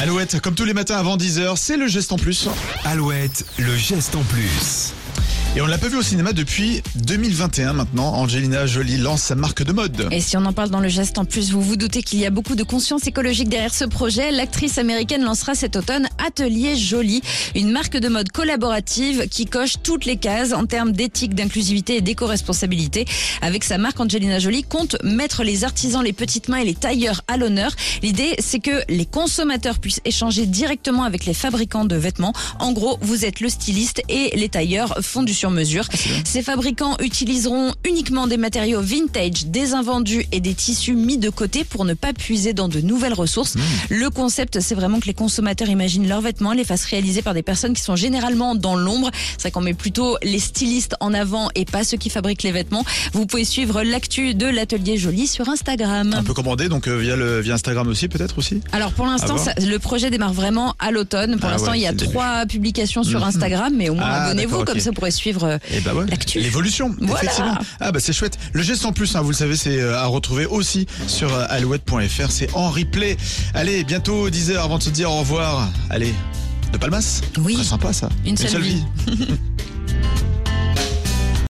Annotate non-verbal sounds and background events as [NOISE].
Alouette, comme tous les matins avant 10h, c'est le geste en plus. Alouette, le geste en plus. Et on l'a pas vu au cinéma depuis 2021 maintenant. Angelina Jolie lance sa marque de mode. Et si on en parle dans le geste en plus, vous vous doutez qu'il y a beaucoup de conscience écologique derrière ce projet. L'actrice américaine lancera cet automne Atelier Jolie, une marque de mode collaborative qui coche toutes les cases en termes d'éthique, d'inclusivité et d'éco-responsabilité. Avec sa marque, Angelina Jolie compte mettre les artisans, les petites mains et les tailleurs à l'honneur. L'idée, c'est que les consommateurs puissent échanger directement avec les fabricants de vêtements. En gros, vous êtes le styliste et les tailleurs font du sur mesure. Ces fabricants utiliseront uniquement des matériaux vintage, des invendus et des tissus mis de côté pour ne pas puiser dans de nouvelles ressources. Le concept, c'est vraiment que les consommateurs imaginent leurs vêtements, les fassent réaliser par des personnes qui sont généralement dans l'ombre. C'est vrai qu'on met plutôt les stylistes en avant et pas ceux qui fabriquent les vêtements. Vous pouvez suivre l'actu de l'atelier Jolie sur Instagram. On peut commander donc euh, via, le, via Instagram aussi peut-être aussi? Alors pour l'instant, ça- le projet démarre vraiment à l'automne. Pour Ah l'instant, ouais, il y a trois publications sur Instagram, mais au moins Ah, abonnez-vous, comme ça vous pourrez suivre euh, Et bah ouais, l'actu. l'évolution, Voilà. effectivement. Ah bah c'est chouette. Le geste en plus, hein, vous le savez, c'est euh, à retrouver aussi sur euh, alouette.fr. C'est en replay. Allez, bientôt 10h avant de se dire au revoir. Allez, de Palmas. Oui. Très sympa ça. Une seule vie. [LAUGHS]